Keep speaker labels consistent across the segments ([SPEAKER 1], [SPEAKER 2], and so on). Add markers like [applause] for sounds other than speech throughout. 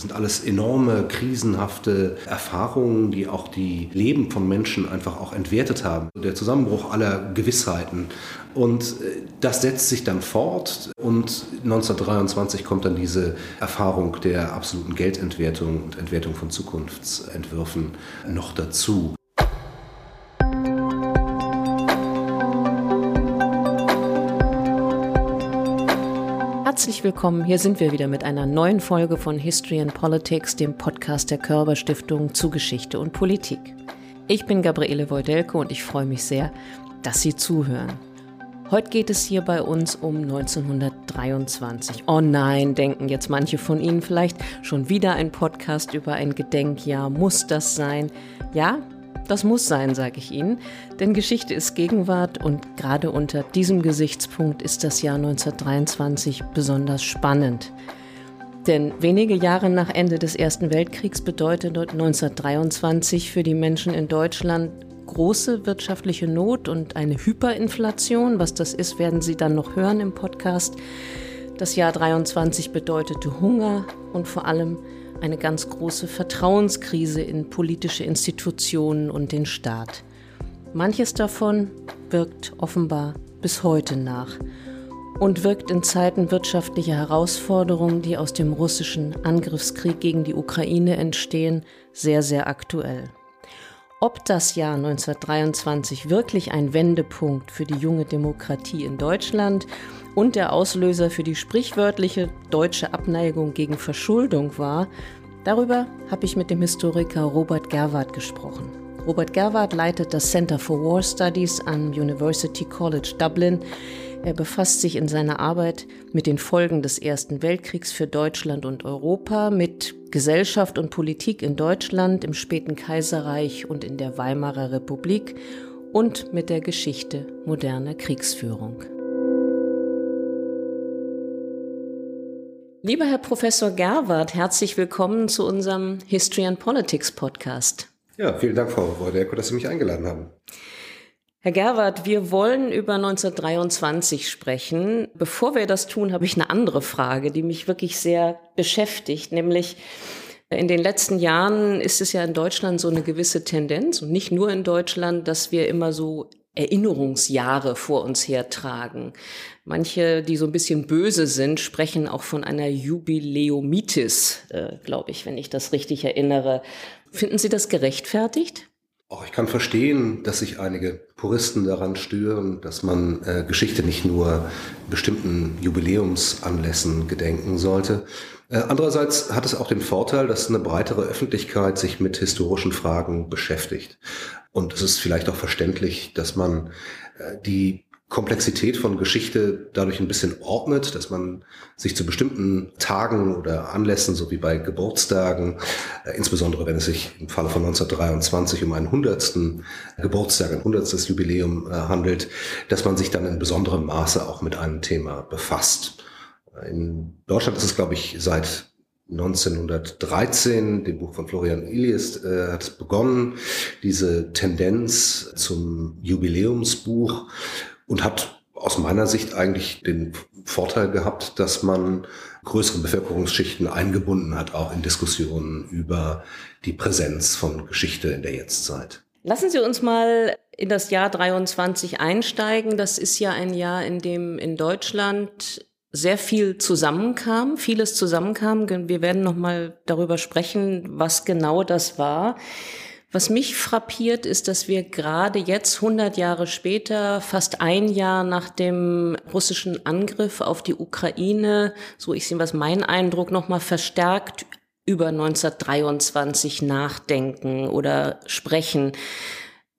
[SPEAKER 1] Das sind alles enorme, krisenhafte Erfahrungen, die auch die Leben von Menschen einfach auch entwertet haben. Der Zusammenbruch aller Gewissheiten. Und äh, das setzt sich dann fort und 1923 kommt dann diese Erfahrung der absoluten Geldentwertung und Entwertung von Zukunftsentwürfen noch dazu.
[SPEAKER 2] Herzlich willkommen, hier sind wir wieder mit einer neuen Folge von History and Politics, dem Podcast der Körber Stiftung zu Geschichte und Politik. Ich bin Gabriele Wojdelko und ich freue mich sehr, dass Sie zuhören. Heute geht es hier bei uns um 1923. Oh nein, denken jetzt manche von Ihnen vielleicht schon wieder ein Podcast über ein Gedenkjahr. Muss das sein? Ja, das muss sein, sage ich Ihnen, denn Geschichte ist Gegenwart und gerade unter diesem Gesichtspunkt ist das Jahr 1923 besonders spannend. Denn wenige Jahre nach Ende des Ersten Weltkriegs bedeutet 1923 für die Menschen in Deutschland große wirtschaftliche Not und eine Hyperinflation. Was das ist, werden Sie dann noch hören im Podcast. Das Jahr 23 bedeutete Hunger und vor allem eine ganz große Vertrauenskrise in politische Institutionen und den Staat. Manches davon wirkt offenbar bis heute nach und wirkt in Zeiten wirtschaftlicher Herausforderungen, die aus dem russischen Angriffskrieg gegen die Ukraine entstehen, sehr, sehr aktuell. Ob das Jahr 1923 wirklich ein Wendepunkt für die junge Demokratie in Deutschland und der Auslöser für die sprichwörtliche deutsche Abneigung gegen Verschuldung war, darüber habe ich mit dem Historiker Robert Gerwart gesprochen. Robert Gerwart leitet das Center for War Studies am University College Dublin. Er befasst sich in seiner Arbeit mit den Folgen des Ersten Weltkriegs für Deutschland und Europa, mit Gesellschaft und Politik in Deutschland, im späten Kaiserreich und in der Weimarer Republik und mit der Geschichte moderner Kriegsführung. Lieber Herr Professor Gerwart, herzlich willkommen zu unserem History and Politics Podcast.
[SPEAKER 1] Ja, vielen Dank, Frau Wojdelko, dass Sie mich eingeladen haben.
[SPEAKER 2] Herr Gerwart, wir wollen über 1923 sprechen. Bevor wir das tun, habe ich eine andere Frage, die mich wirklich sehr beschäftigt, nämlich in den letzten Jahren ist es ja in Deutschland so eine gewisse Tendenz und nicht nur in Deutschland, dass wir immer so Erinnerungsjahre vor uns hertragen. Manche, die so ein bisschen böse sind, sprechen auch von einer Jubiläumitis, äh, glaube ich, wenn ich das richtig erinnere. Finden Sie das gerechtfertigt?
[SPEAKER 1] Auch ich kann verstehen, dass sich einige Puristen daran stören, dass man äh, Geschichte nicht nur bestimmten Jubiläumsanlässen gedenken sollte. Äh, andererseits hat es auch den Vorteil, dass eine breitere Öffentlichkeit sich mit historischen Fragen beschäftigt. Und es ist vielleicht auch verständlich, dass man äh, die Komplexität von Geschichte dadurch ein bisschen ordnet, dass man sich zu bestimmten Tagen oder Anlässen, so wie bei Geburtstagen, äh, insbesondere wenn es sich im Falle von 1923 um einen hundertsten Geburtstag, ein hundertstes Jubiläum äh, handelt, dass man sich dann in besonderem Maße auch mit einem Thema befasst. In Deutschland ist es, glaube ich, seit 1913, dem Buch von Florian Iliest, äh, hat es begonnen, diese Tendenz zum Jubiläumsbuch und hat aus meiner Sicht eigentlich den Vorteil gehabt, dass man größere Bevölkerungsschichten eingebunden hat, auch in Diskussionen über die Präsenz von Geschichte in der Jetztzeit.
[SPEAKER 2] Lassen Sie uns mal in das Jahr 23 einsteigen. Das ist ja ein Jahr, in dem in Deutschland sehr viel zusammenkam, vieles zusammenkam. Wir werden noch mal darüber sprechen, was genau das war. Was mich frappiert, ist, dass wir gerade jetzt, 100 Jahre später, fast ein Jahr nach dem russischen Angriff auf die Ukraine, so ich sehe was mein Eindruck, noch mal verstärkt über 1923 nachdenken oder sprechen.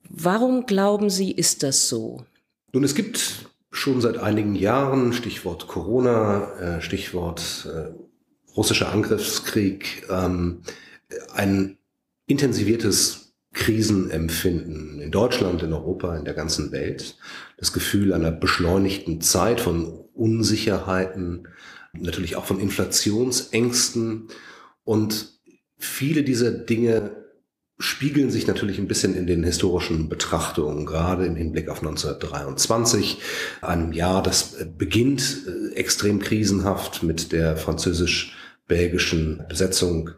[SPEAKER 2] Warum glauben Sie, ist das so?
[SPEAKER 1] Nun, es gibt schon seit einigen Jahren, Stichwort Corona, äh, Stichwort äh, russischer Angriffskrieg, ähm, ein intensiviertes Krisenempfinden in Deutschland, in Europa, in der ganzen Welt. Das Gefühl einer beschleunigten Zeit von Unsicherheiten, natürlich auch von Inflationsängsten. Und viele dieser Dinge spiegeln sich natürlich ein bisschen in den historischen Betrachtungen, gerade im Hinblick auf 1923, einem Jahr, das beginnt äh, extrem krisenhaft mit der französisch belgischen Besetzung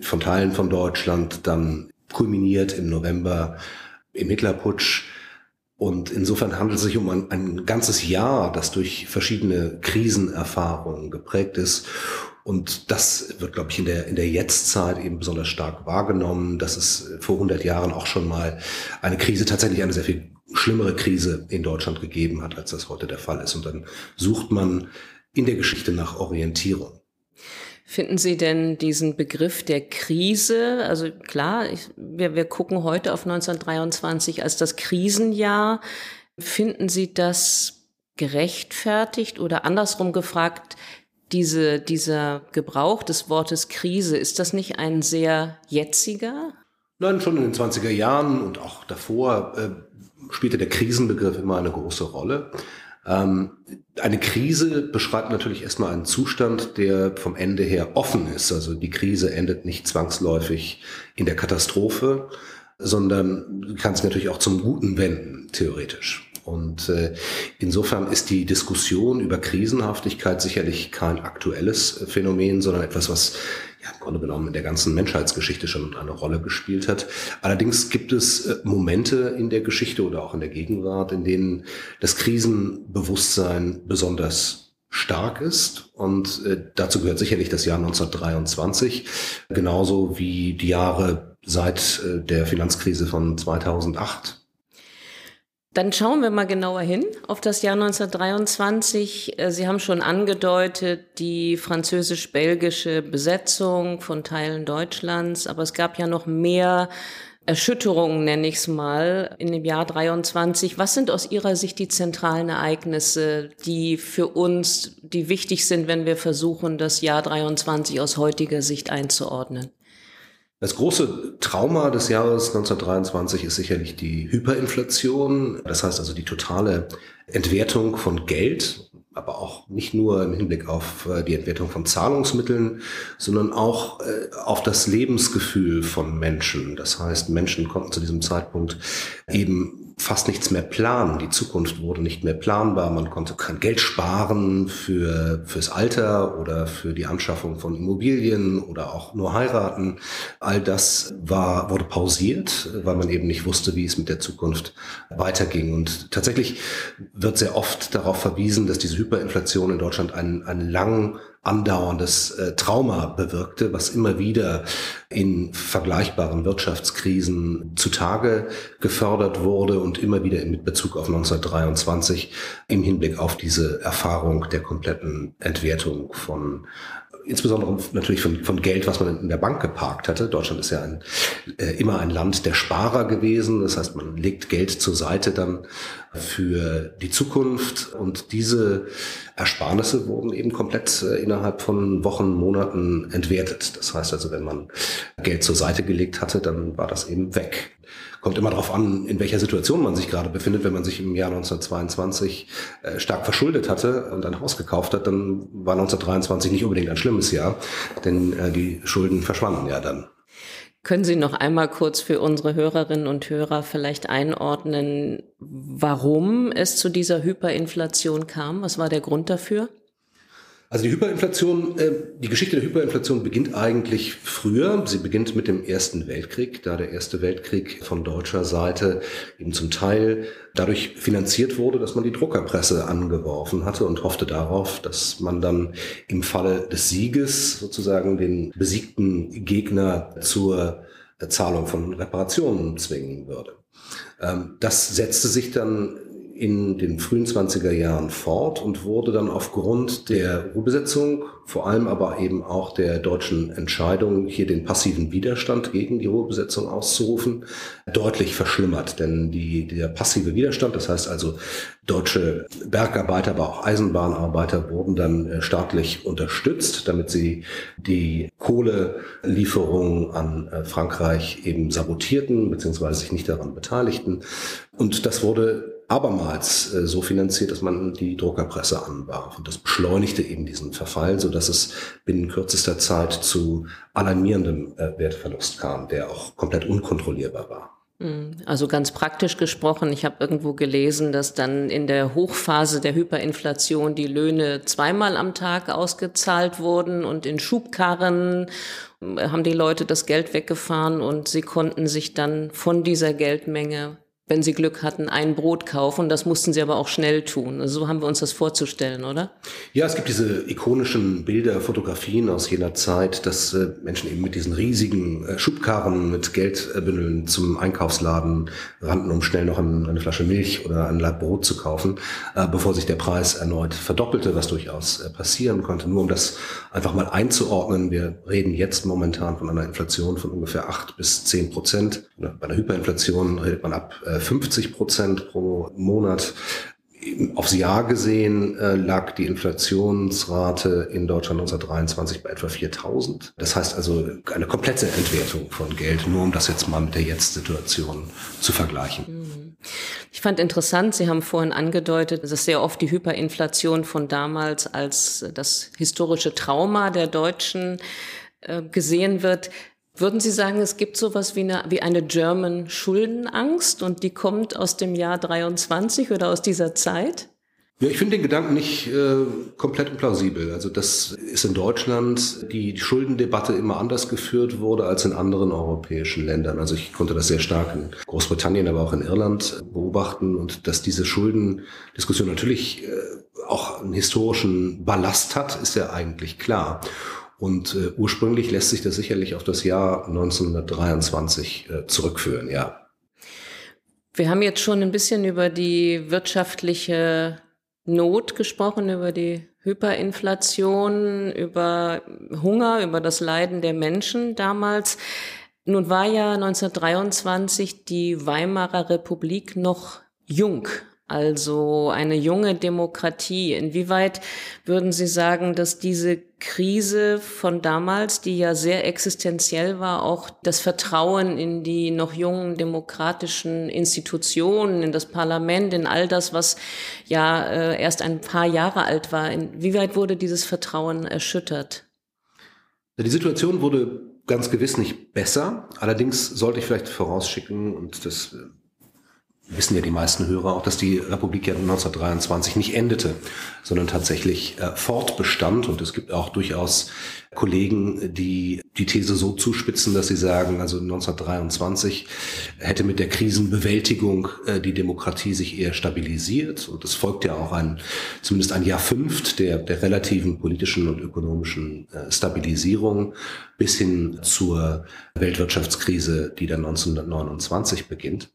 [SPEAKER 1] von Teilen von Deutschland, dann kulminiert im November im Hitlerputsch. Und insofern handelt es sich um ein, ein ganzes Jahr, das durch verschiedene Krisenerfahrungen geprägt ist. Und das wird, glaube ich, in der, in der Jetztzeit eben besonders stark wahrgenommen, dass es vor 100 Jahren auch schon mal eine Krise, tatsächlich eine sehr viel schlimmere Krise in Deutschland gegeben hat, als das heute der Fall ist. Und dann sucht man in der Geschichte nach Orientierung.
[SPEAKER 2] Finden Sie denn diesen Begriff der Krise, also klar, ich, wir, wir gucken heute auf 1923 als das Krisenjahr, finden Sie das gerechtfertigt oder andersrum gefragt, diese, dieser Gebrauch des Wortes Krise, ist das nicht ein sehr jetziger?
[SPEAKER 1] Nein, schon in den 20er Jahren und auch davor äh, spielte der Krisenbegriff immer eine große Rolle. Ähm, eine Krise beschreibt natürlich erstmal einen Zustand, der vom Ende her offen ist. Also die Krise endet nicht zwangsläufig in der Katastrophe, sondern kann sich natürlich auch zum Guten wenden, theoretisch. Und äh, insofern ist die Diskussion über Krisenhaftigkeit sicherlich kein aktuelles Phänomen, sondern etwas, was ja, im Grunde genommen in der ganzen Menschheitsgeschichte schon eine Rolle gespielt hat. Allerdings gibt es äh, Momente in der Geschichte oder auch in der Gegenwart, in denen das Krisenbewusstsein besonders stark ist. Und äh, dazu gehört sicherlich das Jahr 1923, genauso wie die Jahre seit äh, der Finanzkrise von 2008
[SPEAKER 2] dann schauen wir mal genauer hin auf das Jahr 1923. Äh, Sie haben schon angedeutet, die französisch-belgische Besetzung von Teilen Deutschlands, aber es gab ja noch mehr Erschütterungen, nenne ich es mal, in dem Jahr 23. Was sind aus Ihrer Sicht die zentralen Ereignisse, die für uns, die wichtig sind, wenn wir versuchen, das Jahr 23 aus heutiger Sicht einzuordnen?
[SPEAKER 1] Das große Trauma des Jahres 1923 ist sicherlich die Hyperinflation. Das heißt also die totale Entwertung von Geld, aber auch nicht nur im Hinblick auf äh, die Entwertung von Zahlungsmitteln, sondern auch äh, auf das Lebensgefühl von Menschen. Das heißt, Menschen konnten zu diesem Zeitpunkt eben fast nichts mehr planen. Die Zukunft wurde nicht mehr planbar. Man konnte kein Geld sparen für, fürs Alter oder für die Anschaffung von Immobilien oder auch nur heiraten. All das war, wurde pausiert, weil man eben nicht wusste, wie es mit der Zukunft weiterging. Und tatsächlich wird sehr oft darauf verwiesen, dass diese Hyperinflation in Deutschland einen, einen langen andauerndes äh, Trauma bewirkte, was immer wieder in vergleichbaren Wirtschaftskrisen zutage gefördert wurde und immer wieder mit Bezug auf 1923 im Hinblick auf diese Erfahrung der kompletten Entwertung von insbesondere natürlich von, von Geld, was man in der Bank geparkt hatte. Deutschland ist ja ein, äh, immer ein Land der Sparer gewesen. Das heißt, man legt Geld zur Seite dann für die Zukunft und diese Ersparnisse wurden eben komplett äh, innerhalb von Wochen, Monaten entwertet. Das heißt also, wenn man Geld zur Seite gelegt hatte, dann war das eben weg. Kommt immer darauf an, in welcher Situation man sich gerade befindet. Wenn man sich im Jahr 1922 äh, stark verschuldet hatte und ein Haus gekauft hat, dann war 1923 nicht unbedingt ein schlimmes Jahr, denn äh, die Schulden verschwanden ja dann.
[SPEAKER 2] Können Sie noch einmal kurz für unsere Hörerinnen und Hörer vielleicht einordnen, warum es zu dieser Hyperinflation kam? Was war der Grund dafür?
[SPEAKER 1] Also die Hyperinflation, äh, die Geschichte der Hyperinflation beginnt eigentlich früher. Sie beginnt mit dem Ersten Weltkrieg, da der Erste Weltkrieg von deutscher Seite eben zum Teil dadurch finanziert wurde, dass man die Druckerpresse angeworfen hatte und hoffte darauf, dass man dann im Falle des Sieges sozusagen den besiegten Gegner zur Zahlung von Reparationen zwingen würde. Ähm, das setzte sich dann in den frühen 20er Jahren fort und wurde dann aufgrund der Ruhrbesetzung, vor allem aber eben auch der deutschen Entscheidung, hier den passiven Widerstand gegen die Ruhrbesetzung auszurufen, deutlich verschlimmert. Denn die, der passive Widerstand, das heißt also deutsche Bergarbeiter, aber auch Eisenbahnarbeiter wurden dann äh, staatlich unterstützt, damit sie die Kohlelieferungen an äh, Frankreich eben sabotierten, beziehungsweise sich nicht daran beteiligten. Und das wurde abermals äh, so finanziert, dass man die Druckerpresse anwarf. Und das beschleunigte eben diesen Verfall, so dass es binnen kürzester Zeit zu alarmierendem äh, Wertverlust kam, der auch komplett unkontrollierbar war.
[SPEAKER 2] Hm, also ganz praktisch gesprochen, ich habe irgendwo gelesen, dass dann in der Hochphase der Hyperinflation die Löhne zweimal am Tag ausgezahlt wurden und in Schubkarren haben die Leute das Geld weggefahren und sie konnten sich dann von dieser Geldmenge wenn sie Glück hatten, ein Brot kaufen. Das mussten sie aber auch schnell tun. Also so haben wir uns das vorzustellen, oder?
[SPEAKER 1] Ja, es gibt diese ikonischen Bilder, Fotografien aus jener Zeit, dass äh, Menschen eben mit diesen riesigen äh, Schubkarren mit Geldbündeln zum Einkaufsladen rannten, um schnell noch ein, eine Flasche Milch oder ein Laib Brot zu kaufen, äh, bevor sich der Preis erneut verdoppelte, was durchaus äh, passieren konnte. Nur um das einfach mal einzuordnen, wir reden jetzt momentan von einer Inflation von ungefähr acht bis zehn Prozent. Bei einer Hyperinflation redet man ab äh, 50 Prozent pro Monat. Aufs Jahr gesehen äh, lag die Inflationsrate in Deutschland 1923 bei etwa 4000. Das heißt also eine komplette Entwertung von Geld, nur um das jetzt mal mit der Jetzt-Situation zu vergleichen. Mhm.
[SPEAKER 2] Ich fand interessant, Sie haben vorhin angedeutet, dass sehr oft die Hyperinflation von damals als das historische Trauma der Deutschen äh, gesehen wird. Würden Sie sagen, es gibt sowas wie eine, wie eine German Schuldenangst und die kommt aus dem Jahr 23 oder aus dieser Zeit?
[SPEAKER 1] Ja, ich finde den Gedanken nicht äh, komplett implausibel. Also das ist in Deutschland die, Schuldendebatte immer anders geführt wurde als in anderen europäischen Ländern. Also ich konnte das sehr stark in Großbritannien, aber auch in Irland beobachten und dass diese Schuldendiskussion natürlich äh, auch einen historischen Ballast hat, ist ja eigentlich klar. Und äh, ursprünglich lässt sich das sicherlich auf das Jahr 1923 äh, zurückführen, ja.
[SPEAKER 2] Wir haben jetzt schon ein bisschen über die wirtschaftliche Not gesprochen, über die Hyperinflation, über Hunger, über das Leiden der Menschen damals. Nun war ja 1923 die Weimarer Republik noch jung, also eine junge Demokratie. Inwieweit würden Sie sagen, dass diese Krise von damals, die ja sehr existenziell war, auch das Vertrauen in die noch jungen demokratischen Institutionen, in das Parlament, in all das, was ja äh, erst ein paar Jahre alt war, inwieweit wurde dieses Vertrauen erschüttert?
[SPEAKER 1] Die Situation wurde ganz gewiss nicht besser. Allerdings sollte ich vielleicht vorausschicken, und das äh, wissen ja die meisten Hörer auch, dass die Republik ja 1923 nicht endete, sondern tatsächlich äh, fortbestand. Und es gibt auch durchaus Kollegen, die die These so zuspitzen, dass sie sagen, also 1923 hätte mit der Krisenbewältigung äh, die Demokratie sich eher stabilisiert. Und es folgt ja auch ein, zumindest ein Jahr fünft der, der relativen politischen und ökonomischen äh, Stabilisierung bis hin zur Weltwirtschaftskrise, die dann 1929 beginnt.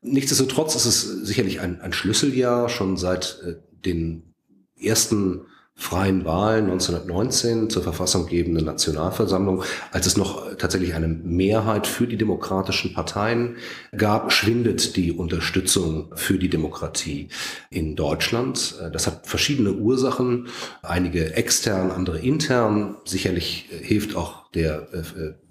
[SPEAKER 1] Nichtsdestotrotz ist es sicherlich ein, ein Schlüsseljahr schon seit äh, den ersten freien Wahlen 1919 zur verfassunggebenden Nationalversammlung, als es noch tatsächlich eine Mehrheit für die demokratischen Parteien gab, schwindet die Unterstützung für die Demokratie in Deutschland. Äh, das hat verschiedene Ursachen, einige extern, andere intern. Sicherlich äh, hilft auch der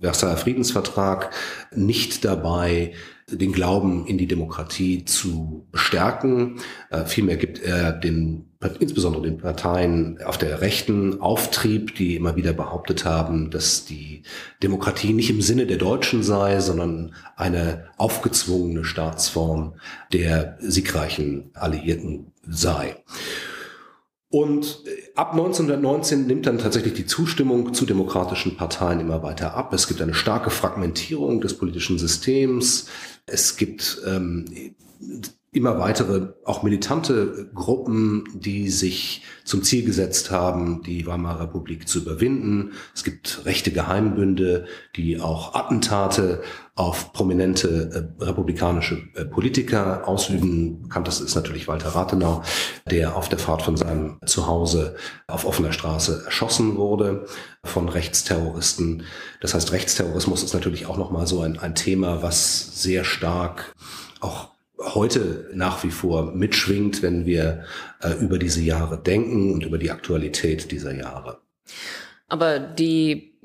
[SPEAKER 1] Versailler Friedensvertrag nicht dabei, den Glauben in die Demokratie zu bestärken. Äh, vielmehr gibt er den, insbesondere den Parteien auf der Rechten Auftrieb, die immer wieder behauptet haben, dass die Demokratie nicht im Sinne der Deutschen sei, sondern eine aufgezwungene Staatsform der siegreichen Alliierten sei. Und äh, ab 1919 nimmt dann tatsächlich die Zustimmung zu demokratischen Parteien immer weiter ab. Es gibt eine starke Fragmentierung des politischen Systems. Es gibt ähm, immer weitere, auch militante Gruppen, die sich zum Ziel gesetzt haben, die Weimarer Republik zu überwinden. Es gibt rechte Geheimbünde, die auch Attentate auf prominente äh, republikanische äh, Politiker ausüben. Bekannt ist natürlich Walter Rathenau, der auf der Fahrt von seinem Zuhause auf offener Straße erschossen wurde von Rechtsterroristen. Das heißt, Rechtsterrorismus ist natürlich auch nochmal so ein, ein Thema, was sehr stark auch heute nach wie vor mitschwingt, wenn wir äh, über diese Jahre denken und über die Aktualität dieser Jahre.
[SPEAKER 2] Aber die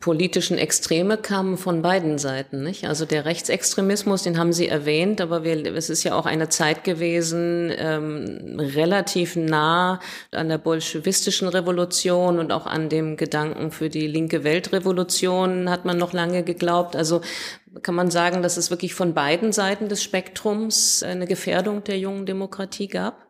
[SPEAKER 2] politischen Extreme kamen von beiden Seiten, nicht? Also der Rechtsextremismus, den haben Sie erwähnt, aber wir, es ist ja auch eine Zeit gewesen, ähm, relativ nah an der bolschewistischen Revolution und auch an dem Gedanken für die linke Weltrevolution hat man noch lange geglaubt. Also kann man sagen, dass es wirklich von beiden Seiten des Spektrums eine Gefährdung der jungen Demokratie gab?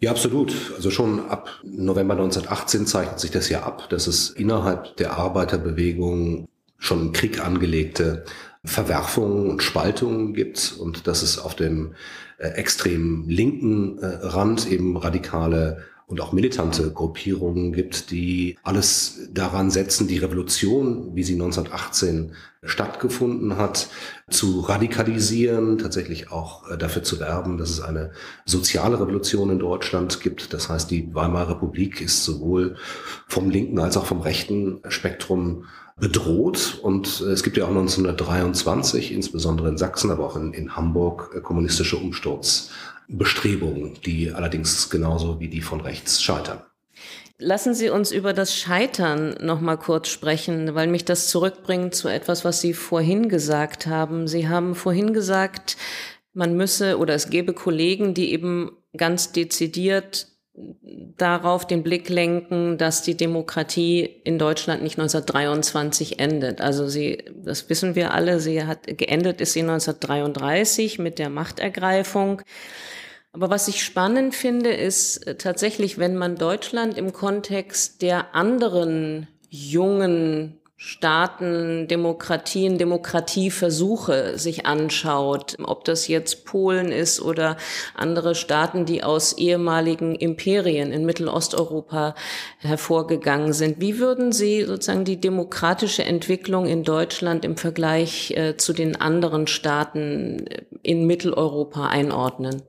[SPEAKER 1] Ja, absolut. Also schon ab November 1918 zeichnet sich das ja ab, dass es innerhalb der Arbeiterbewegung schon im Krieg angelegte Verwerfungen und Spaltungen gibt und dass es auf dem äh, extrem linken äh, Rand eben radikale und auch militante Gruppierungen gibt, die alles daran setzen, die Revolution, wie sie 1918 stattgefunden hat, zu radikalisieren, tatsächlich auch äh, dafür zu werben, dass es eine soziale Revolution in Deutschland gibt. Das heißt, die Weimarer Republik ist sowohl vom linken als auch vom rechten Spektrum bedroht. Und äh, es gibt ja auch 1923, insbesondere in Sachsen, aber auch in, in Hamburg, äh, kommunistische Umsturzbestrebungen, die allerdings genauso wie die von rechts scheitern.
[SPEAKER 2] Lassen Sie uns über das Scheitern noch mal kurz sprechen, weil mich das zurückbringt zu etwas, was Sie vorhin gesagt haben. Sie haben vorhin gesagt, man müsse oder es gäbe Kollegen, die eben ganz dezidiert darauf den Blick lenken, dass die Demokratie in Deutschland nicht 1923 endet. Also sie, das wissen wir alle, sie hat geendet ist sie 1933 mit der Machtergreifung. Aber was ich spannend finde, ist äh, tatsächlich, wenn man Deutschland im Kontext der anderen jungen Staaten, Demokratien, Demokratieversuche sich anschaut, ob das jetzt Polen ist oder andere Staaten, die aus ehemaligen Imperien in Mittelosteuropa hervorgegangen sind. Wie würden Sie sozusagen die demokratische Entwicklung in Deutschland im Vergleich äh, zu den anderen Staaten in Mitteleuropa einordnen?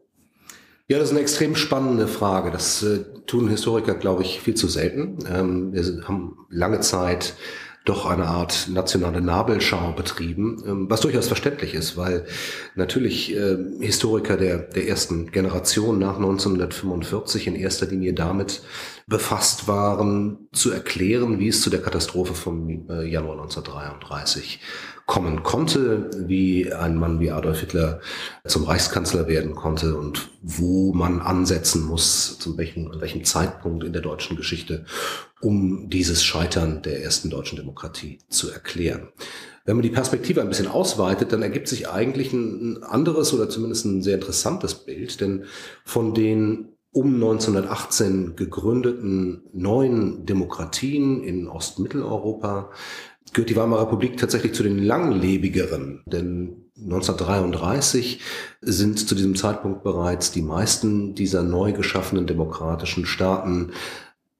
[SPEAKER 1] Ja, das ist eine extrem spannende Frage. Das äh, tun Historiker, glaube ich, viel zu selten. Ähm, wir haben lange Zeit doch eine Art nationale Nabelschau betrieben, ähm, was durchaus verständlich ist, weil natürlich äh, Historiker der, der ersten Generation nach 1945 in erster Linie damit befasst waren, zu erklären, wie es zu der Katastrophe vom äh, Januar 1933 kommen konnte, wie ein Mann wie Adolf Hitler zum Reichskanzler werden konnte und wo man ansetzen muss, zu welchem, an welchem Zeitpunkt in der deutschen Geschichte, um dieses Scheitern der ersten deutschen Demokratie zu erklären. Wenn man die Perspektive ein bisschen ausweitet, dann ergibt sich eigentlich ein anderes oder zumindest ein sehr interessantes Bild, denn von den um 1918 gegründeten neuen Demokratien in Ostmitteleuropa gehört die Weimarer Republik tatsächlich zu den langlebigeren, denn 1933 sind zu diesem Zeitpunkt bereits die meisten dieser neu geschaffenen demokratischen Staaten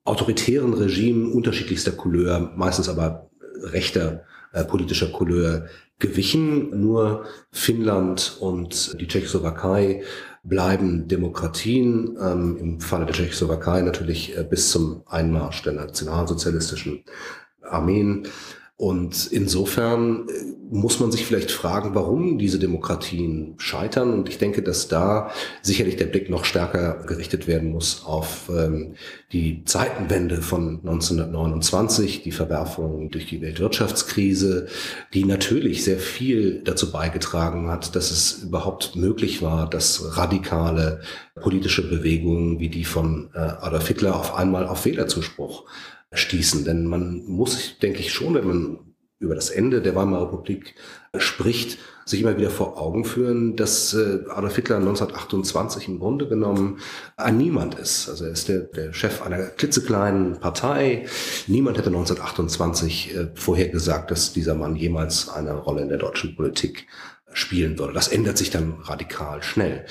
[SPEAKER 1] autoritären Regimen unterschiedlichster Couleur, meistens aber rechter äh, politischer Couleur gewichen. Nur Finnland und die Tschechoslowakei bleiben Demokratien, ähm, im Falle der Tschechoslowakei natürlich äh, bis zum Einmarsch der nationalsozialistischen Armeen. Und insofern äh, muss man sich vielleicht fragen, warum diese Demokratien scheitern. Und ich denke, dass da sicherlich der Blick noch stärker gerichtet werden muss auf ähm, die Zeitenwende von 1929, die Verwerfung durch die Weltwirtschaftskrise, die natürlich sehr viel dazu beigetragen hat, dass es überhaupt möglich war, dass radikale politische Bewegungen wie die von äh, Adolf Hitler auf einmal auf Wählerzuspruch stießen. Denn man muss, denke ich schon, wenn man über das Ende der Weimarer Republik spricht, sich immer wieder vor Augen führen, dass äh, Adolf Hitler 1928 im Grunde genommen ein Niemand ist. Also er ist der, der Chef einer klitzekleinen Partei. Niemand hätte 1928 äh, vorhergesagt, dass dieser Mann jemals eine Rolle in der deutschen Politik spielen würde. Das ändert sich dann radikal schnell.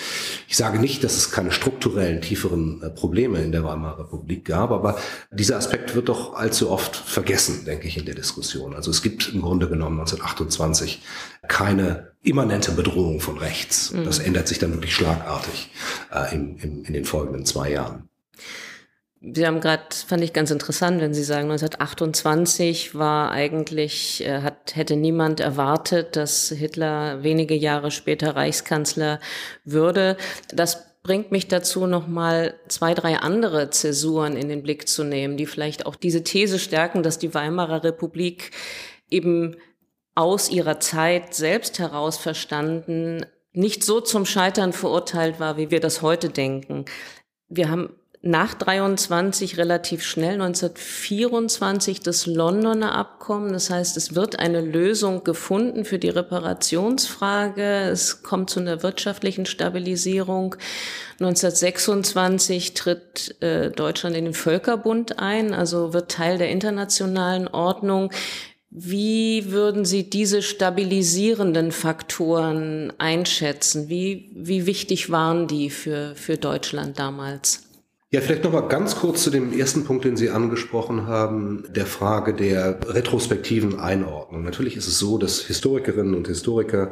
[SPEAKER 1] Ich sage nicht, dass es keine strukturellen, tieferen äh, Probleme in der Weimarer Republik gab, aber dieser Aspekt wird doch allzu oft vergessen, denke ich, in der Diskussion. Also es gibt im Grunde genommen 1928 keine immanente Bedrohung von rechts. Mhm. Das ändert sich dann wirklich schlagartig äh, im, im, in den folgenden zwei Jahren.
[SPEAKER 2] Sie haben gerade, fand ich ganz interessant, wenn Sie sagen, 1928 war eigentlich, äh, hat, hätte niemand erwartet, dass Hitler wenige Jahre später Reichskanzler würde. Das bringt mich dazu, nochmal zwei, drei andere Zäsuren in den Blick zu nehmen, die vielleicht auch diese These stärken, dass die Weimarer Republik eben aus ihrer Zeit selbst heraus verstanden nicht so zum Scheitern verurteilt war, wie wir das heute denken. Wir haben nach 23 relativ schnell 1924 das Londoner Abkommen. Das heißt, es wird eine Lösung gefunden für die Reparationsfrage. Es kommt zu einer wirtschaftlichen Stabilisierung. 1926 tritt äh, Deutschland in den Völkerbund ein, also wird Teil der internationalen Ordnung. Wie würden Sie diese stabilisierenden Faktoren einschätzen? Wie, wie wichtig waren die für, für Deutschland damals?
[SPEAKER 1] Ja, vielleicht noch mal ganz kurz zu dem ersten Punkt, den Sie angesprochen haben, der Frage der retrospektiven Einordnung. Natürlich ist es so, dass Historikerinnen und Historiker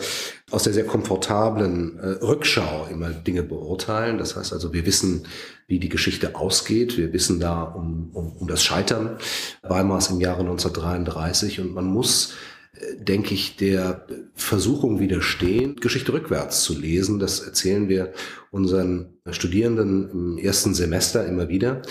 [SPEAKER 1] aus der sehr komfortablen äh, Rückschau immer Dinge beurteilen. Das heißt also, wir wissen, wie die Geschichte ausgeht. Wir wissen da um, um, um das Scheitern Weimars im Jahre 1933 und man muss denke ich, der Versuchung widerstehen, Geschichte rückwärts zu lesen. Das erzählen wir unseren Studierenden im ersten Semester immer wieder.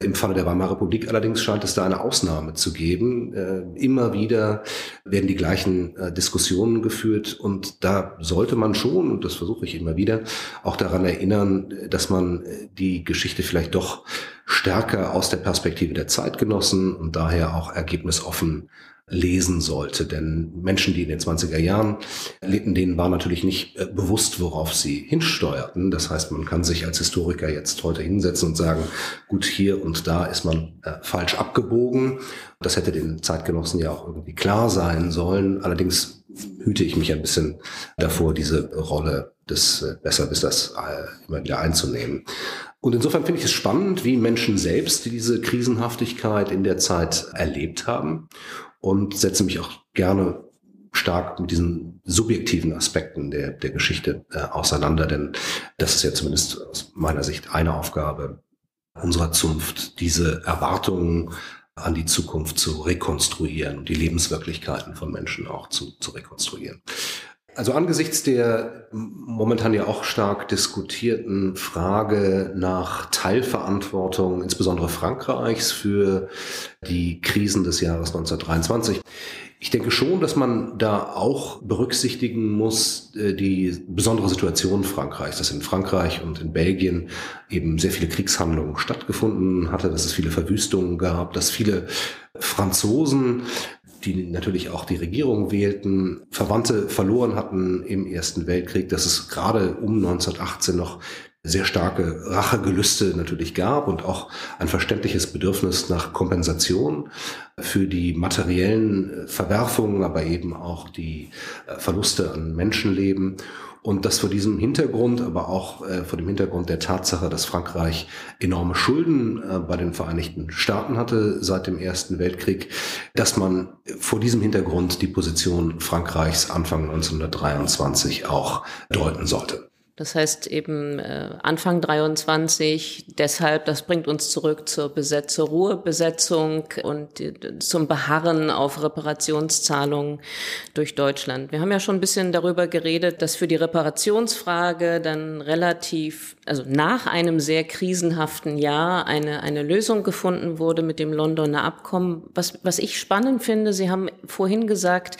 [SPEAKER 1] Im Falle der Weimarer Republik allerdings scheint es da eine Ausnahme zu geben. Äh, immer wieder werden die gleichen äh, Diskussionen geführt und da sollte man schon, und das versuche ich immer wieder, auch daran erinnern, dass man äh, die Geschichte vielleicht doch stärker aus der Perspektive der Zeitgenossen und daher auch ergebnisoffen lesen sollte. Denn Menschen, die in den 20er Jahren lebten, denen war natürlich nicht äh, bewusst, worauf sie hinsteuerten. Das heißt, man kann sich als Historiker jetzt heute hinsetzen und sagen, gut, hier und da ist man äh, falsch abgebogen. Das hätte den Zeitgenossen ja auch irgendwie klar sein sollen. Allerdings hüte ich mich ein bisschen davor, diese Rolle des äh, Besserwissers äh, immer wieder einzunehmen. Und insofern finde ich es spannend, wie Menschen selbst diese Krisenhaftigkeit in der Zeit erlebt haben und setze mich auch gerne stark mit diesen subjektiven Aspekten der, der Geschichte äh, auseinander, denn das ist ja zumindest aus meiner Sicht eine Aufgabe unserer Zunft, diese Erwartungen an die Zukunft zu rekonstruieren und die Lebenswirklichkeiten von Menschen auch zu, zu rekonstruieren. Also angesichts der momentan ja auch stark diskutierten Frage nach Teilverantwortung, insbesondere Frankreichs, für die Krisen des Jahres 1923, ich denke schon, dass man da auch berücksichtigen muss, äh, die besondere Situation Frankreichs, dass in Frankreich und in Belgien eben sehr viele Kriegshandlungen stattgefunden hatte, dass es viele Verwüstungen gab, dass viele Franzosen die natürlich auch die Regierung wählten, Verwandte verloren hatten im Ersten Weltkrieg, dass es gerade um 1918 noch sehr starke Rachegelüste natürlich gab und auch ein verständliches Bedürfnis nach Kompensation für die materiellen Verwerfungen, aber eben auch die äh, Verluste an Menschenleben. Und das vor diesem Hintergrund, aber auch äh, vor dem Hintergrund der Tatsache, dass Frankreich enorme Schulden äh, bei den Vereinigten Staaten hatte seit dem Ersten Weltkrieg, dass man vor diesem Hintergrund die Position Frankreichs Anfang 1923 auch deuten sollte.
[SPEAKER 2] Das heißt eben äh, Anfang 23, deshalb, das bringt uns zurück zur Besetz zur Ruhebesetzung und äh, zum Beharren auf Reparationszahlungen durch Deutschland. Wir haben ja schon ein bisschen darüber geredet, dass für die Reparationsfrage dann relativ, also nach einem sehr krisenhaften Jahr eine, eine Lösung gefunden wurde mit dem Londoner Abkommen. Was, was ich spannend finde, Sie haben vorhin gesagt,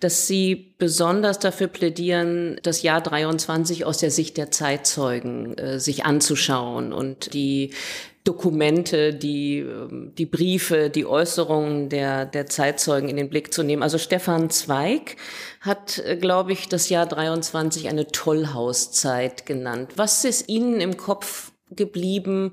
[SPEAKER 2] dass Sie besonders dafür plädieren, das Jahr 23 aus der Sicht der Zeitzeugen äh, sich anzuschauen und die Dokumente, die, ähm, die Briefe, die Äußerungen der, der Zeitzeugen in den Blick zu nehmen. Also Stefan Zweig hat, äh, glaube ich, das Jahr 23 eine Tollhauszeit genannt. Was ist Ihnen im Kopf geblieben?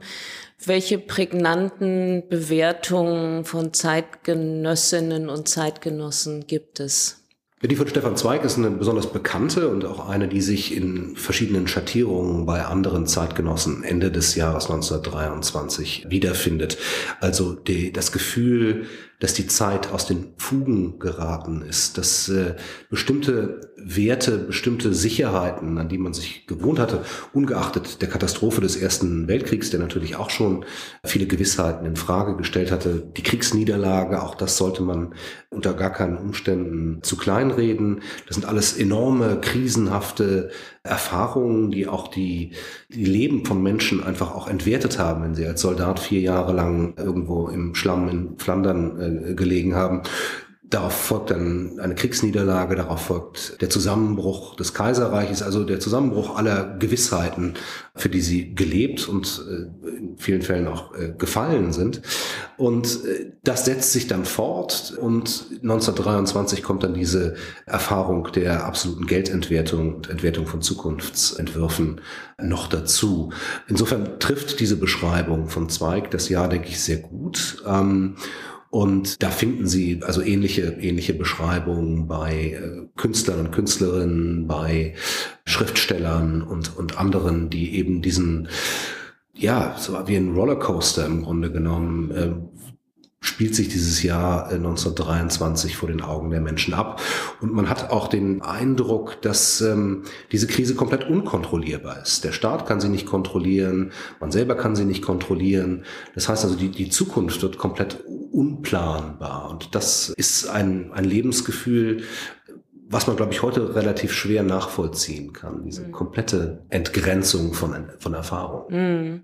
[SPEAKER 2] Welche prägnanten Bewertungen von Zeitgenössinnen und Zeitgenossen gibt es?
[SPEAKER 1] Die von Stefan Zweig ist eine besonders bekannte und auch eine, die sich in verschiedenen Schattierungen bei anderen Zeitgenossen Ende des Jahres 1923 wiederfindet. Also die, das Gefühl, dass die Zeit aus den Fugen geraten ist, dass äh, bestimmte Werte, bestimmte Sicherheiten, an die man sich gewohnt hatte, ungeachtet der Katastrophe des Ersten Weltkriegs, der natürlich auch schon viele Gewissheiten in Frage gestellt hatte, die Kriegsniederlage, auch das sollte man unter gar keinen Umständen zu kleinreden. Das sind alles enorme, krisenhafte Erfahrungen, die auch die, die Leben von Menschen einfach auch entwertet haben, wenn sie als Soldat vier Jahre lang irgendwo im Schlamm in Flandern äh, gelegen haben. Darauf folgt dann eine Kriegsniederlage, darauf folgt der Zusammenbruch des Kaiserreiches, also der Zusammenbruch aller Gewissheiten, für die sie gelebt und äh, in vielen Fällen auch äh, gefallen sind. Und äh, das setzt sich dann fort und 1923 kommt dann diese Erfahrung der absoluten Geldentwertung und Entwertung von Zukunftsentwürfen noch dazu. Insofern trifft diese Beschreibung von Zweig das Jahr, denke ich, sehr gut. Und da finden Sie also ähnliche, ähnliche Beschreibungen bei äh, Künstlern und Künstlerinnen, bei Schriftstellern und, und anderen, die eben diesen, ja, so wie ein Rollercoaster im Grunde genommen, äh, spielt sich dieses Jahr 1923 äh, vor den Augen der Menschen ab. Und man hat auch den Eindruck, dass ähm, diese Krise komplett unkontrollierbar ist. Der Staat kann sie nicht kontrollieren, man selber kann sie nicht kontrollieren. Das heißt also, die, die Zukunft wird komplett unplanbar. Und das ist ein, ein Lebensgefühl, was man, glaube ich, heute relativ schwer nachvollziehen kann, diese mhm. komplette Entgrenzung von, von Erfahrung. Mhm.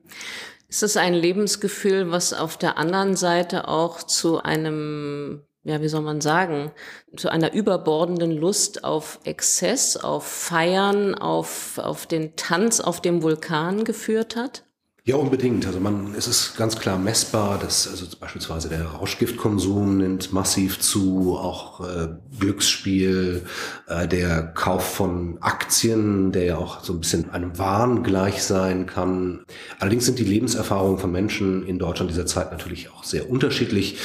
[SPEAKER 2] Ist es ein Lebensgefühl, was auf der anderen Seite auch zu einem, ja, wie soll man sagen, zu einer überbordenden Lust auf Exzess, auf Feiern, auf, auf den Tanz auf dem Vulkan geführt hat?
[SPEAKER 1] Ja, unbedingt. Also man, es ist ganz klar messbar, dass also beispielsweise der Rauschgiftkonsum nimmt massiv zu, auch äh, Glücksspiel, äh, der Kauf von Aktien, der ja auch so ein bisschen einem Wahn gleich sein kann. Allerdings sind die Lebenserfahrungen von Menschen in Deutschland dieser Zeit natürlich auch sehr unterschiedlich.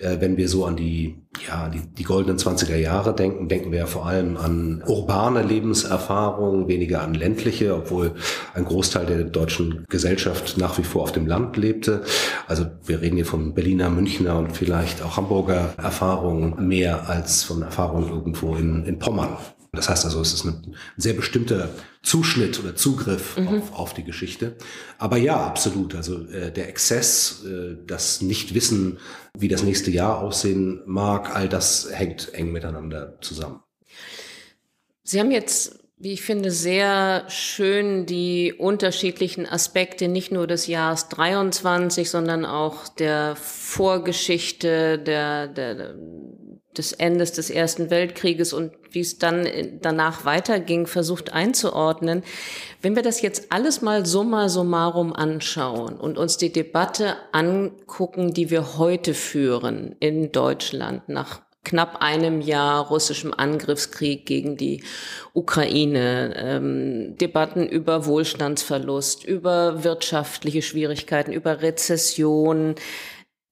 [SPEAKER 1] Äh, wenn wir so an die ja, die, die goldenen 20er Jahre denken, denken wir ja vor allem an urbane Lebenserfahrungen, weniger an ländliche, obwohl ein Großteil der deutschen Gesellschaft nach wie vor auf dem Land lebte. Also wir reden hier von Berliner, Münchner und vielleicht auch Hamburger Erfahrungen mehr als von Erfahrungen irgendwo in, in Pommern. Das heißt also, es ist ein sehr bestimmter Zuschnitt oder Zugriff mhm. auf, auf die Geschichte. Aber ja, absolut. Also äh, der Exzess, äh, das Nichtwissen, wie das nächste Jahr aussehen mag, all das hängt eng miteinander zusammen.
[SPEAKER 2] Sie haben jetzt wie ich finde, sehr schön die unterschiedlichen Aspekte nicht nur des Jahres 23, sondern auch der Vorgeschichte, der, der, des Endes des Ersten Weltkrieges und wie es dann danach weiterging, versucht einzuordnen. Wenn wir das jetzt alles mal summa summarum anschauen und uns die Debatte angucken, die wir heute führen in Deutschland nach knapp einem Jahr russischem Angriffskrieg gegen die Ukraine, ähm, Debatten über Wohlstandsverlust, über wirtschaftliche Schwierigkeiten, über Rezession,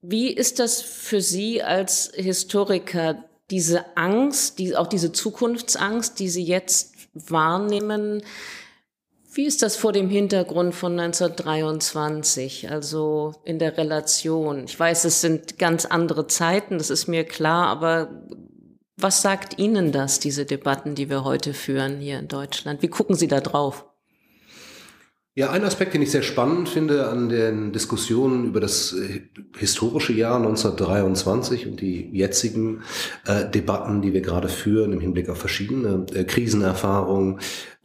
[SPEAKER 2] wie ist das für Sie als Historiker, diese Angst, die, auch diese Zukunftsangst, die Sie jetzt wahrnehmen? Wie ist das vor dem Hintergrund von 1923, also in der Relation? Ich weiß, es sind ganz andere Zeiten, das ist mir klar, aber was sagt Ihnen das, diese Debatten, die wir heute führen hier in Deutschland? Wie gucken Sie da drauf?
[SPEAKER 1] Ja, ein Aspekt, den ich sehr spannend finde an den Diskussionen über das äh, historische Jahr 1923 und die jetzigen äh, Debatten, die wir gerade führen im Hinblick auf verschiedene äh, Krisenerfahrungen.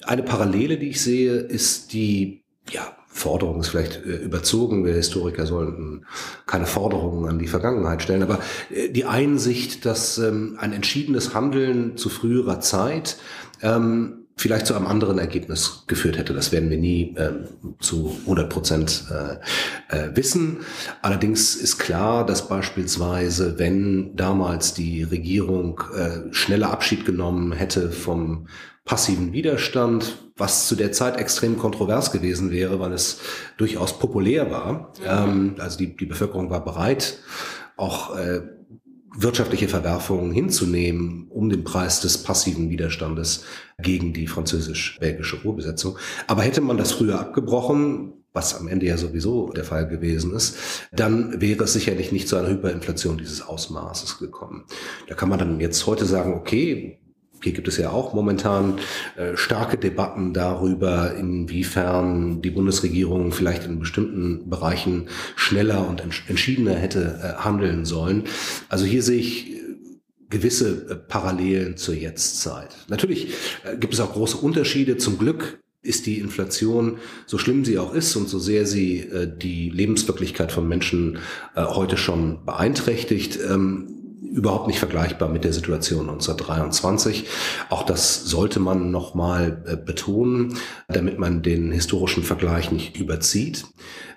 [SPEAKER 1] Eine Parallele, die ich sehe, ist die ja, Forderung ist vielleicht äh, überzogen. Wir Historiker sollten keine Forderungen an die Vergangenheit stellen, aber äh, die Einsicht, dass ähm, ein entschiedenes Handeln zu früherer Zeit ähm, vielleicht zu einem anderen Ergebnis geführt hätte. Das werden wir nie ähm, zu 100 Prozent äh, äh, wissen. Allerdings ist klar, dass beispielsweise, wenn damals die Regierung äh, schneller Abschied genommen hätte vom passiven Widerstand, was zu der Zeit extrem kontrovers gewesen wäre, weil es durchaus populär war. Mhm. Ähm, also die, die Bevölkerung war bereit, auch äh, wirtschaftliche Verwerfungen hinzunehmen, um den Preis des passiven Widerstandes gegen die französisch-belgische Ruhrbesetzung. Aber hätte man das früher abgebrochen, was am Ende ja sowieso der Fall gewesen ist, dann wäre es sicherlich nicht zu einer Hyperinflation dieses Ausmaßes gekommen. Da kann man dann jetzt heute sagen, okay, hier gibt es ja auch momentan äh, starke Debatten darüber, inwiefern die Bundesregierung vielleicht in bestimmten Bereichen schneller und entschiedener hätte äh, handeln sollen. Also hier sehe ich äh, gewisse Parallelen zur Jetztzeit. Natürlich gibt es auch große Unterschiede. Zum Glück ist die Inflation, so schlimm sie auch ist und so sehr sie die Lebenswirklichkeit von Menschen heute schon beeinträchtigt, ähm, überhaupt nicht vergleichbar mit der Situation 1923. Auch das sollte man nochmal äh, betonen, damit man den historischen Vergleich nicht überzieht.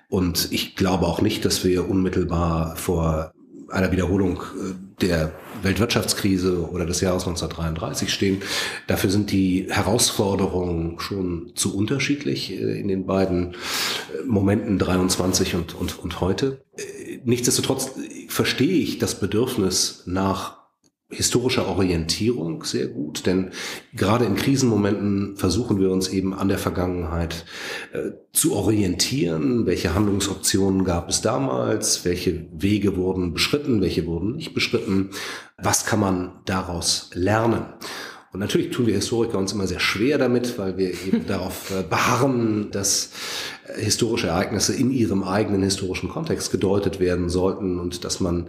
[SPEAKER 1] Und ich glaube auch nicht, dass wir unmittelbar vor einer Wiederholung äh, der Weltwirtschaftskrise oder des Jahres 1933 stehen. Dafür sind die Herausforderungen schon zu unterschiedlich äh, in den beiden äh, Momenten 23 und, und, und heute. Nichtsdestotrotz verstehe ich das Bedürfnis nach historischer Orientierung sehr gut, denn gerade in Krisenmomenten versuchen wir uns eben an der Vergangenheit äh, zu orientieren. Welche Handlungsoptionen gab es damals? Welche Wege wurden beschritten? Welche wurden nicht beschritten? Was kann man daraus lernen? Und natürlich tun wir Historiker uns immer sehr schwer damit, weil wir eben [laughs] darauf äh, beharren, dass historische Ereignisse in ihrem eigenen historischen Kontext gedeutet werden sollten und dass man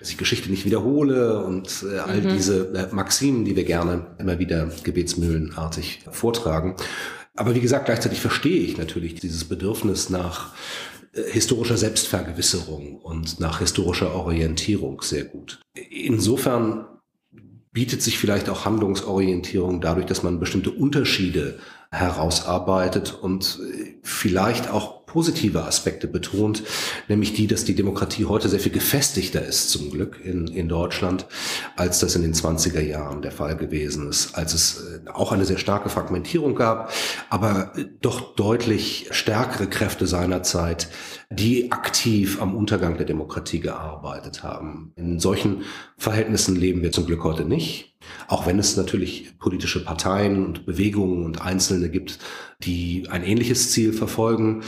[SPEAKER 1] sich Geschichte nicht wiederhole und äh, all mhm. diese äh, Maximen, die wir gerne immer wieder gebetsmühlenartig vortragen. Aber wie gesagt, gleichzeitig verstehe ich natürlich dieses Bedürfnis nach äh, historischer Selbstvergewisserung und nach historischer Orientierung sehr gut. Insofern bietet sich vielleicht auch Handlungsorientierung dadurch, dass man bestimmte Unterschiede herausarbeitet und äh, vielleicht auch positive Aspekte betont, nämlich die, dass die Demokratie heute sehr viel gefestigter ist, zum Glück in, in Deutschland, als das in den 20er Jahren der Fall gewesen ist, als es äh, auch eine sehr starke Fragmentierung gab, aber äh, doch deutlich stärkere Kräfte seinerzeit, die aktiv am Untergang der Demokratie gearbeitet haben. In solchen Verhältnissen leben wir zum Glück heute nicht. Auch wenn es natürlich politische Parteien und Bewegungen und Einzelne gibt, die ein ähnliches Ziel verfolgen.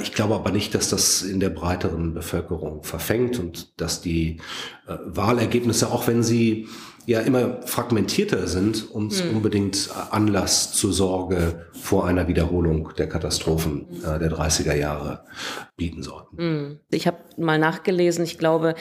[SPEAKER 1] Ich glaube aber nicht, dass das in der breiteren Bevölkerung verfängt und dass die äh, Wahlergebnisse, auch wenn sie ja immer fragmentierter sind, uns hm. unbedingt Anlass zur Sorge vor einer Wiederholung der Katastrophen äh, der 30er Jahre bieten sollten. Hm.
[SPEAKER 2] Ich habe mal nachgelesen, ich glaube,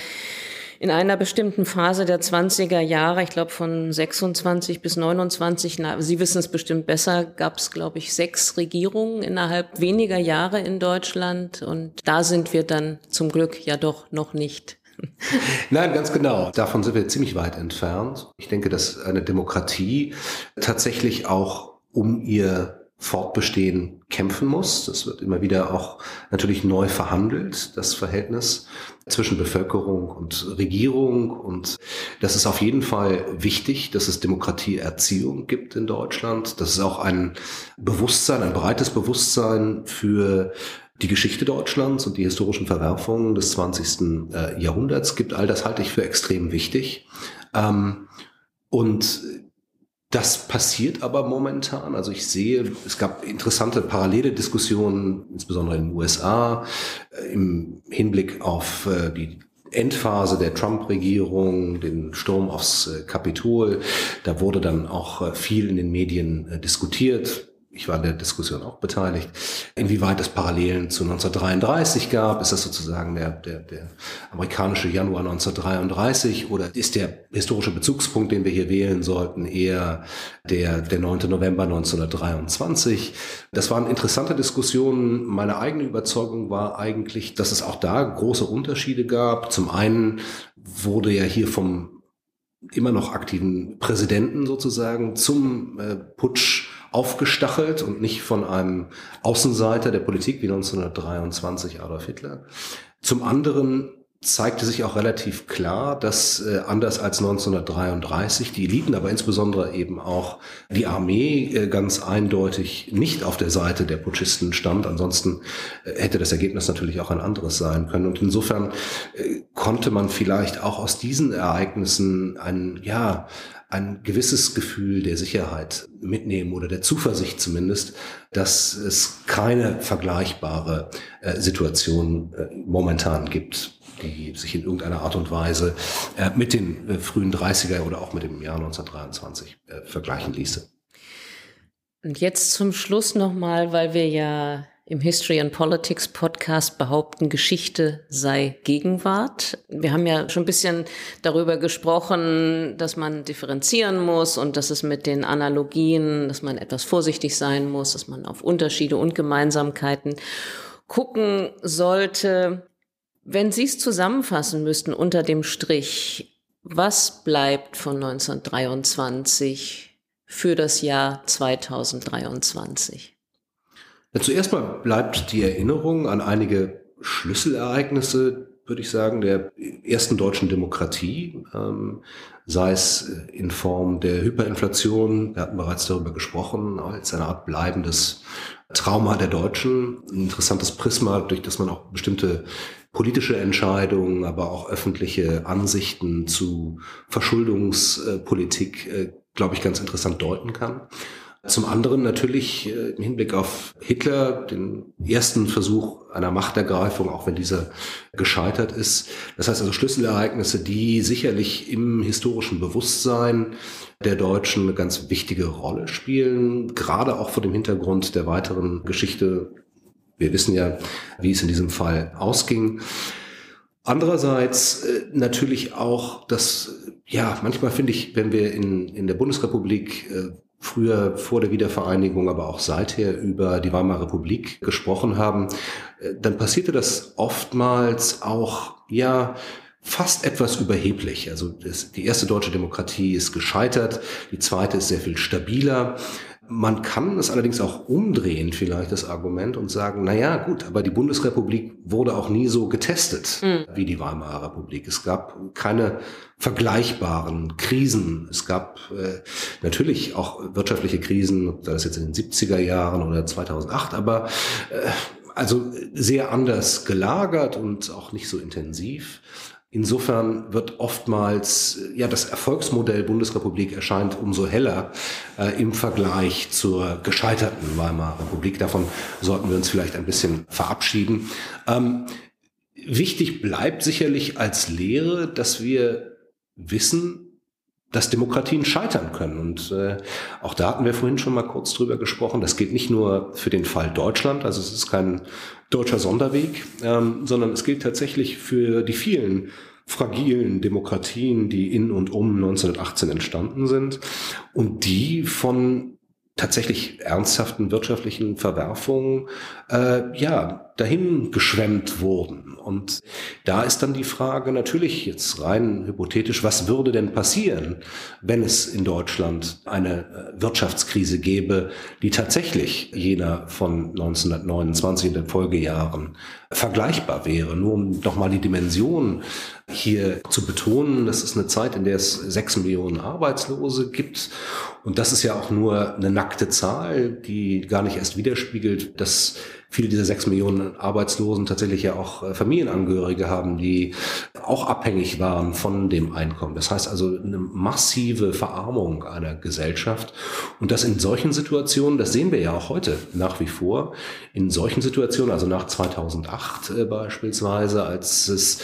[SPEAKER 2] in einer bestimmten Phase der 20er Jahre, ich glaube von 26 bis 29, na, Sie wissen es bestimmt besser, gab es, glaube ich, sechs Regierungen innerhalb weniger Jahre in Deutschland. Und da sind wir dann zum Glück ja doch noch nicht. [laughs]
[SPEAKER 1] Nein, ganz genau. Davon sind wir ziemlich weit entfernt. Ich denke, dass eine Demokratie tatsächlich auch um ihr Fortbestehen kämpfen muss. Das wird immer wieder auch natürlich neu verhandelt, das Verhältnis zwischen Bevölkerung und Regierung. Und das ist auf jeden Fall wichtig, dass es Demokratieerziehung gibt in Deutschland. Das ist auch ein Bewusstsein, ein breites Bewusstsein für die Geschichte Deutschlands und die historischen Verwerfungen des 20. Äh, Jahrhunderts gibt. All das halte ich für extrem wichtig. Ähm, und das passiert aber momentan. Also ich sehe, es gab interessante parallele Diskussionen, insbesondere in den USA, äh, im Hinblick auf äh, die Endphase der Trump-Regierung, den Sturm aufs äh, Kapitol. Da wurde dann auch viel in den Medien diskutiert ich war in der Diskussion auch beteiligt, inwieweit es Parallelen zu 1933 gab. Ist das sozusagen der, der, der amerikanische Januar 1933 oder ist der historische Bezugspunkt, den wir hier wählen sollten, eher der, der 9. November 1923? Das waren interessante Diskussionen. Meine eigene Überzeugung war eigentlich, dass es auch da große Unterschiede gab. Zum einen wurde ja hier vom immer noch aktiven Präsidenten sozusagen zum äh, Putsch aufgestachelt und nicht von einem Außenseiter der Politik wie 1923 Adolf Hitler. Zum anderen zeigte sich auch relativ klar, dass äh, anders als 1933 die Eliten, aber insbesondere eben auch die Armee äh, ganz eindeutig nicht auf der Seite der Putschisten stand. Ansonsten äh, hätte das Ergebnis natürlich auch ein anderes sein können. Und insofern äh, konnte man vielleicht auch aus diesen Ereignissen ein, ja, ein gewisses Gefühl der Sicherheit mitnehmen oder der Zuversicht zumindest, dass es keine vergleichbare äh, Situation äh, momentan gibt, die sich in irgendeiner Art und Weise äh, mit den äh, frühen 30er oder auch mit dem Jahr 1923 äh, vergleichen ließe.
[SPEAKER 2] Und jetzt zum Schluss nochmal, weil wir ja im History and Politics Podcast behaupten, Geschichte sei Gegenwart. Wir haben ja schon ein bisschen darüber gesprochen, dass man differenzieren muss und dass es mit den Analogien, dass man etwas vorsichtig sein muss, dass man auf Unterschiede und Gemeinsamkeiten gucken sollte. Wenn Sie es zusammenfassen müssten unter dem Strich, was bleibt von 1923 für das Jahr 2023?
[SPEAKER 1] Zuerst mal bleibt die Erinnerung an einige Schlüsselereignisse, würde ich sagen, der ersten deutschen Demokratie, ähm, sei es in Form der Hyperinflation, wir hatten bereits darüber gesprochen, als eine Art bleibendes Trauma der Deutschen, ein interessantes Prisma, durch das man auch bestimmte politische Entscheidungen, aber auch öffentliche Ansichten zu Verschuldungspolitik, äh, glaube ich, ganz interessant deuten kann. Zum anderen natürlich äh, im Hinblick auf Hitler, den ersten Versuch einer Machtergreifung, auch wenn dieser gescheitert ist. Das heißt also Schlüsselereignisse, die sicherlich im historischen Bewusstsein der Deutschen eine ganz wichtige Rolle spielen, gerade auch vor dem Hintergrund der weiteren Geschichte. Wir wissen ja, wie es in diesem Fall ausging. Andererseits äh, natürlich auch, dass, ja, manchmal finde ich, wenn wir in, in der Bundesrepublik äh, früher vor der Wiedervereinigung, aber auch seither über die Weimarer Republik gesprochen haben, äh, dann passierte das oftmals auch, ja, fast etwas überheblich. Also das, die erste deutsche Demokratie ist gescheitert, die zweite ist sehr viel stabiler. Man kann es allerdings auch umdrehen, vielleicht das Argument, und sagen, na ja, gut, aber die Bundesrepublik wurde auch nie so getestet mhm. wie die Weimarer Republik. Es gab keine vergleichbaren Krisen. Es gab äh, natürlich auch wirtschaftliche Krisen, sei das jetzt in den 70er Jahren oder 2008, aber äh, also sehr anders gelagert und auch nicht so intensiv. Insofern wird oftmals ja das Erfolgsmodell Bundesrepublik erscheint umso heller äh, im Vergleich zur gescheiterten Weimarer Republik. Davon sollten wir uns vielleicht ein bisschen verabschieden. Ähm, wichtig bleibt sicherlich als Lehre, dass wir wissen, dass Demokratien scheitern können. Und äh, auch da hatten wir vorhin schon mal kurz drüber gesprochen. Das geht nicht nur für den Fall Deutschland, also es ist kein deutscher Sonderweg, ähm, sondern es gilt tatsächlich für die vielen fragilen Demokratien, die in und um 1918 entstanden sind und die von tatsächlich ernsthaften wirtschaftlichen Verwerfungen äh, ja dahin geschwemmt wurden. Und da ist dann die Frage natürlich jetzt rein hypothetisch, was würde denn passieren, wenn es in Deutschland eine äh, Wirtschaftskrise gäbe, die tatsächlich jener von 1929 in den Folgejahren vergleichbar wäre. Nur um nochmal die Dimension hier zu betonen, das ist eine Zeit, in der es sechs Millionen Arbeitslose gibt. Und das ist ja auch nur eine nackte Zahl, die gar nicht erst widerspiegelt, dass viele dieser sechs Millionen Arbeitslosen tatsächlich ja auch äh, Familienangehörige haben, die auch abhängig waren von dem Einkommen. Das heißt also eine massive Verarmung einer Gesellschaft. Und das in solchen Situationen, das sehen wir ja auch heute nach wie vor, in solchen Situationen, also nach 2008 äh, beispielsweise, als es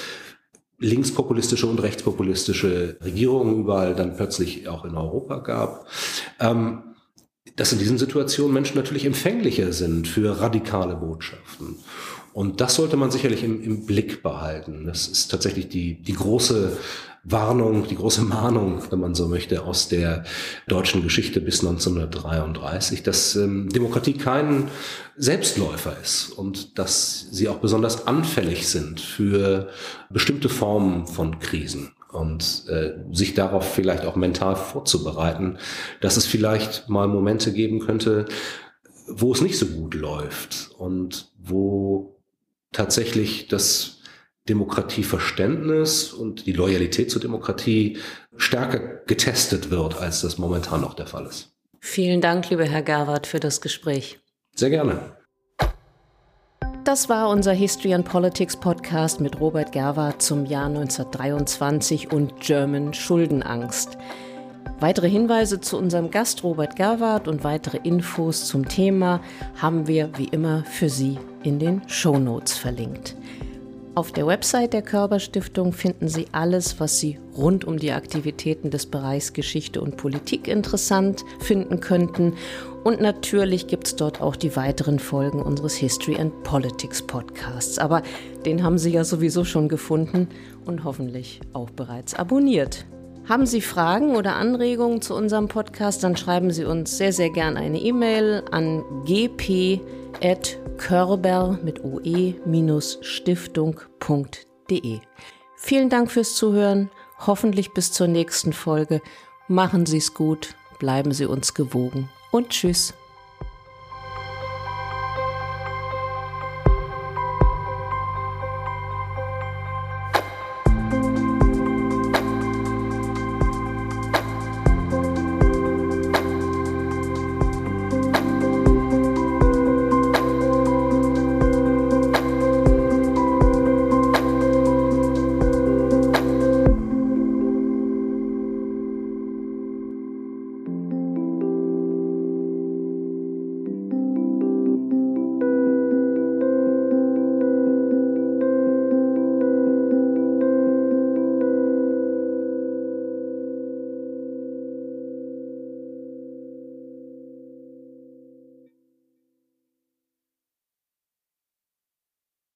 [SPEAKER 1] linkspopulistische und rechtspopulistische Regierungen überall dann plötzlich auch in Europa gab. Ähm, dass in diesen Situationen Menschen natürlich empfänglicher sind für radikale Botschaften. Und das sollte man sicherlich im, im Blick behalten. Das ist tatsächlich die, die große Warnung, die große Mahnung, wenn man so möchte, aus der deutschen Geschichte bis 1933, dass ähm, Demokratie kein Selbstläufer ist und dass sie auch besonders anfällig sind für bestimmte Formen von Krisen und äh, sich darauf vielleicht auch mental vorzubereiten, dass es vielleicht mal Momente geben könnte, wo es nicht so gut läuft und wo tatsächlich das Demokratieverständnis und die Loyalität zur Demokratie stärker getestet wird, als das momentan noch der Fall ist.
[SPEAKER 2] Vielen Dank, lieber Herr Gerwart, für das Gespräch.
[SPEAKER 1] Sehr gerne.
[SPEAKER 2] Das war unser History and Politics Podcast mit Robert Gerwart zum Jahr 1923 und German Schuldenangst. Weitere Hinweise zu unserem Gast Robert Gerwart und weitere Infos zum Thema haben wir wie immer für Sie in den Show Notes verlinkt. Auf der Website der Körperstiftung finden Sie alles, was Sie rund um die Aktivitäten des Bereichs Geschichte und Politik interessant finden könnten. Und natürlich gibt es dort auch die weiteren Folgen unseres History and Politics Podcasts. Aber den haben Sie ja sowieso schon gefunden und hoffentlich auch bereits abonniert. Haben Sie Fragen oder Anregungen zu unserem Podcast, dann schreiben Sie uns sehr, sehr gern eine E-Mail an gp.körber mit oe-stiftung.de. Vielen Dank fürs Zuhören. Hoffentlich bis zur nächsten Folge. Machen Sie es gut, bleiben Sie uns gewogen und tschüss.